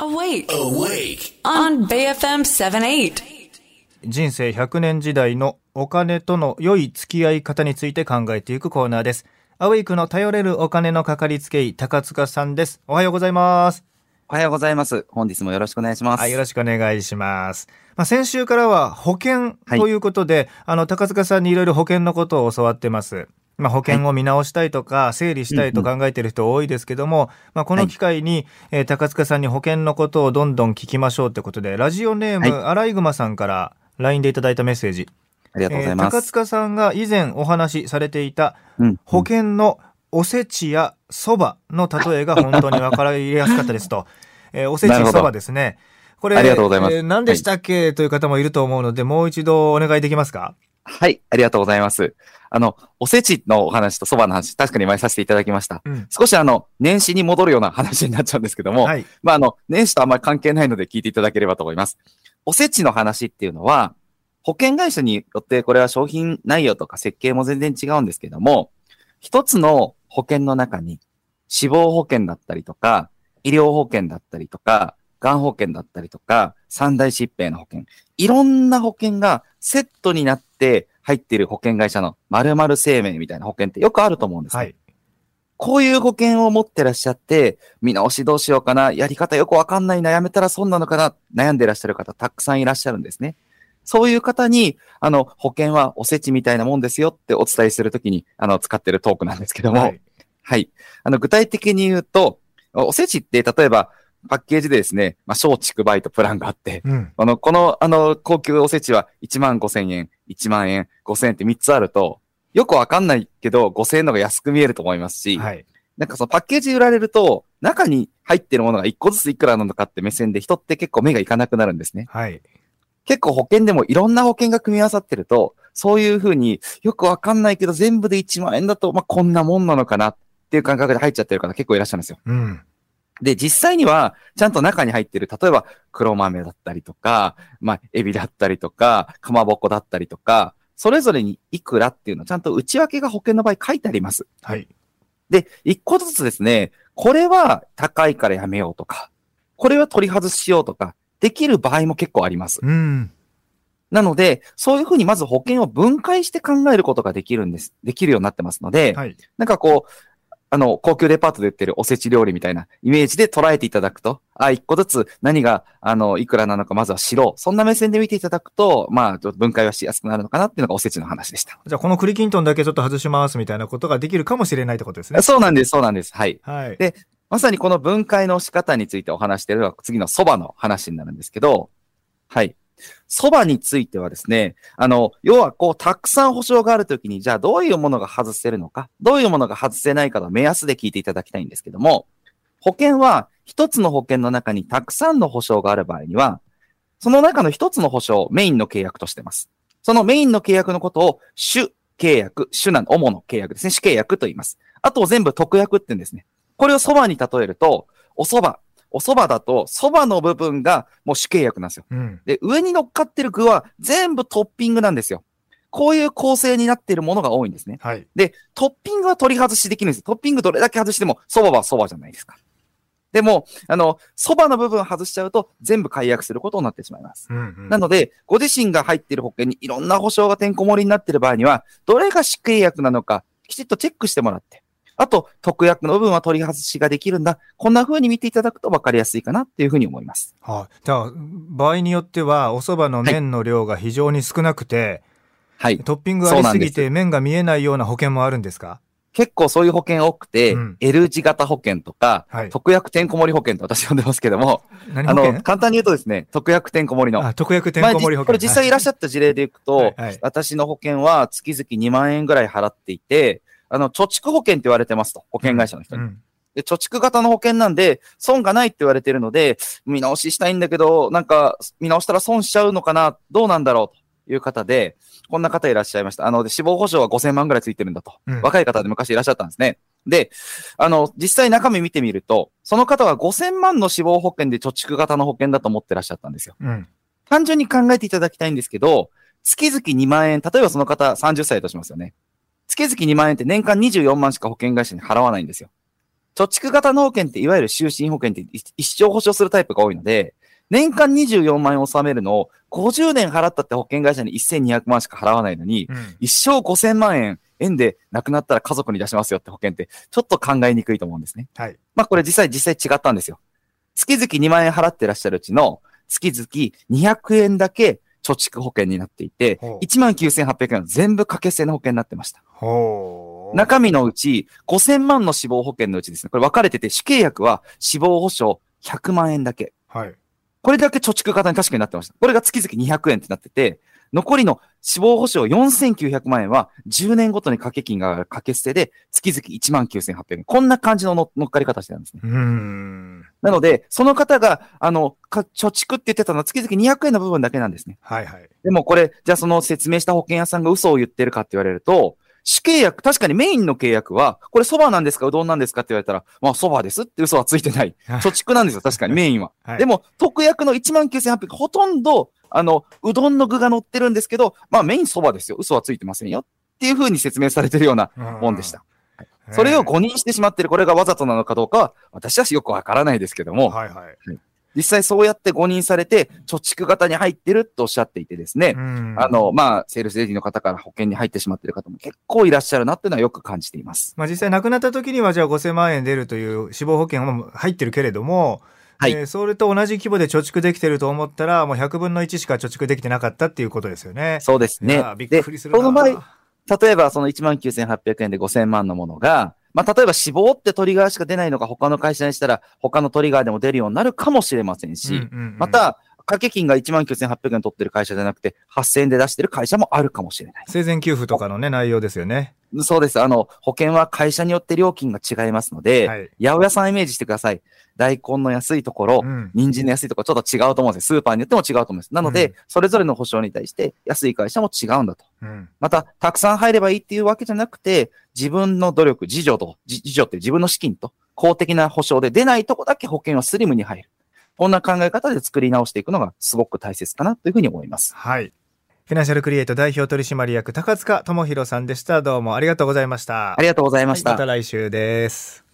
Awake. Awake. On BFM 78. 人生100年時代のお金との良い付き合い方について考えていくコーナーです。アウェイクの頼れるお金のかかりつけ医、高塚さんです。おはようございます。おはようございます。本日もよろしくお願いします。はい、よろしくお願いします。まあ、先週からは保険ということで、あの、高塚さんにいろいろ保険のことを教わってます。まあ、保険を見直したいとか、整理したいと考えている人多いですけども、まあ、この機会に、えー高塚さんに保険のことをどんどん聞きましょうってことで、ラジオネーム、はアライグマさんから LINE でいただいたメッセージ。ありがとうございます。えー高塚さんが以前お話しされていたうん保険のおせちやそばの例えが本当に分かりやすかったですと。えーおせちそばですね。これ、ありがとうございます。えー何でしたっけ、という方もいると思うので、もう一度お願いできますか？はい、ありがとうございます。あの、おせちのお話とそばの話、確かに前させていただきました。うん。少しあの、年始に戻るような話になっちゃうんですけども、はい。まああの、年始とあんまり関係ないので聞いていただければと思います。おせちの話っていうのは、保険会社によってこれは商品内容とか設計も全然違うんですけども、一つの保険の中に死亡保険だったりとか、医療保険だったりとか、がん保険だったりとか、三大疾病の保険、いろんな保険がセットになって入っている保険会社の〇〇生命みたいな保険ってよくあると思うんですね。はい。こういう保険を持ってらっしゃって、見直しどうしようかな、やり方よくわかんないな、やめたら損なのかな、悩んでらっしゃる方たくさんいらっしゃるんですね。そういう方に、あの、保険はおせちみたいなもんですよってお伝えするときに、あの、使ってるトークなんですけども、ははい。い。あの、具体的に言うと、おせちって、例えば、パッケージでですね、まあ、小畜梅とプランがあって、うん。あの、この、あの、高級おせちは1万5千円、1万円、5千円って3つあると、よくわかんないけど、5千円の方が安く見えると思いますし、はい。なんかそのパッケージ売られると、中に入ってるものが1個ずついくらなのかって目線で人って結構目がいかなくなるんですね。はい。結構保険でもいろんな保険が組み合わさってると、そういうふうによくわかんないけど全部で1万円だと、まあ、こんなもんなのかなっていう感覚で入っちゃってる方結構いらっしゃるんですよ。うん。で、実際には、ちゃんと中に入ってる、例えば黒豆だったりとか、まあ、エビだったりとか、かまぼこだったりとか、それぞれにいくらっていうの、ちゃんと内訳が保険の場合書いてあります。はい。で、一個ずつですね、これは高いからやめようとか、これは取り外しようとか、できる場合も結構あります。うん。なので、そういうふうにまず保険を分解して考えることができるんです。できるようになってますので、はい。なんかこう、あの、高級デパートで売ってるおせち料理みたいなイメージで捉えていただくと、あ、一個ずつ何が、あの、いくらなのかまずは知ろう。そんな目線で見ていただくと、まあ、ちょっと分解はしやすくなるのかなっていうのがおせちの話でした。じゃあ、この栗きんとんだけちょっと外しますみたいなことができるかもしれないってことですね。そうなんです、そうなんです。はい。はい。でまさにこの分解の仕方についてお話しているのは次の蕎麦の話になるんですけど、はい。蕎麦についてはですね、あの、要はこう、たくさん保証があるときに、じゃあどういうものが外せるのか、どういうものが外せないかの目安で聞いていただきたいんですけども、保険は一つの保険の中にたくさんの保証がある場合には、その中の一つの保証をメインの契約としてます。そのメインの契約のことを主契約、主な主の契約ですね。主契約と言います。あと全部特約って言うんですね。これを蕎麦に例えると、お蕎麦。お蕎麦だと、蕎麦の部分がもう主契約なんですよ。うん。で、上に乗っかってる具は全部トッピングなんですよ。こういう構成になっているものが多いんですね。はい。で、トッピングは取り外しできるんです。トッピングどれだけ外しても、蕎麦は蕎麦じゃないですか。でも、あの、蕎麦の部分外しちゃうと、全部解約することになってしまいます。うん、うん。なので、ご自身が入っている保険にいろんな保証がてんこ盛りになっている場合には、どれが主契約なのか、きちっとチェックしてもらって、あと、特約の部分は取り外しができるんだ。こんな風に見ていただくと分かりやすいかなっていうふうに思います。はい。じゃあ、場合によっては、お蕎麦の麺の量が非常に少なくて、はい。トッピングありすぎて麺が見えないような保険もあるんですか？結構そういう保険多くて、うん L 字型保険とか、はい特約てんこ盛り保険と私呼んでますけども、あの、簡単に言うとですね、特約てんこ盛りの。あ、特約てんこ盛り保険。これ実際いらっしゃった事例でいくと、はいはい私の保険は月々2万円ぐらい払っていて、あの、貯蓄保険って言われてますと、保険会社の人に。うんで、貯蓄型の保険なんで、損がないって言われてるので、見直ししたいんだけど、なんか、見直したら損しちゃうのかな、どうなんだろうという方で、こんな方いらっしゃいました。あの、で死亡保障は5000万ぐらいついてるんだと。うん若い方で昔いらっしゃったんですね。で、あの、実際中身見てみると、その方は5000万の死亡保険で貯蓄型の保険だと思ってらっしゃったんですよ。うん。単純に考えていただきたいんですけど、月々2万円、例えばその方30歳だとしますよね。月々2万円って年間24万しか保険会社に払わないんですよ。貯蓄型の保険っていわゆる就寝保険って一生保証するタイプが多いので、年間24万円を納めるのを50年払ったって保険会社に1200万しか払わないのに、うん一生5000万円円で亡くなったら家族に出しますよって保険ってちょっと考えにくいと思うんですね。はい。まあこれ実際実際違ったんですよ。月々2万円払ってらっしゃるうちの月々200円だけ貯蓄保険になっていてほう、1万9800円は全部掛け捨ての保険になってました。中身のうち5000万の死亡保険のうちですね、これ分かれてて、主契約は死亡保障100万円だけ。はい。これだけ貯蓄型に確かになってました。これが月々200円ってなってて、残りの死亡保障4900万円は10年ごとに掛け金が掛け捨てで月々1万9800円。こんな感じのの乗っかり方してたんですね。うーん。なので、その方が、あの、か貯蓄って言ってたのは月々200円の部分だけなんですね。はいはい。でもこれ、じゃあその説明した保険屋さんが嘘を言ってるかって言われると、主契約、確かにメインの契約は、これ蕎麦なんですかうどんなんですかって言われたら、まあ蕎麦ですって嘘はついてない。貯蓄なんですよ、確かにメインは。はいでも、特約の19800、ほとんど、あの、うどんの具が乗ってるんですけど、まあメイン蕎麦ですよ。嘘はついてませんよ。っていう風に説明されてるようなもんでした。うん。それを誤認してしまってる、これがわざとなのかどうかは、私はよくわからないですけども、はいはい。実際そうやって誤認されて、貯蓄型に入ってるとおっしゃっていてですね、うんあの、まあ、セールスレディの方から保険に入ってしまっている方も結構いらっしゃるなっていうのはよく感じています。まあ、実際亡くなった時にはじゃあ5000万円出るという死亡保険も入ってるけれども、はいえーそれと同じ規模で貯蓄できてると思ったらもう100分の1しか貯蓄できてなかったっていうことですよね。そうですね。びっで、くりするな。その場合、例えばその19,800円で5000万のものが、まあ、例えば死亡ってトリガーしか出ないのが他の会社にしたら、他のトリガーでも出るようになるかもしれませんし、うんうんうんまた、掛け金が19,800円取ってる会社じゃなくて、8000円で出してる会社もあるかもしれない。生前給付とかのね、内容ですよね。そうです。あの、保険は会社によって料金が違いますので、はい八百屋さんイメージしてください。大根の安いところ、うん人参の安いところ、ちょっと違うと思うんですよ。スーパーによっても違うと思うんです。なので、うんそれぞれの保証に対して安い会社も違うんだと。うん。また、たくさん入ればいいっていうわけじゃなくて、自分の努力、自助と、自自助って自分の資金と、公的な保証で出ないとこだけ保険はスリムに入る。こんな考え方で作り直していくのがすごく大切かなというふうに思います。はい。フィナンシャルクリエイト代表取締役高塚智博さんでした。どうもありがとうございました。ありがとうございました。はいまた来週です。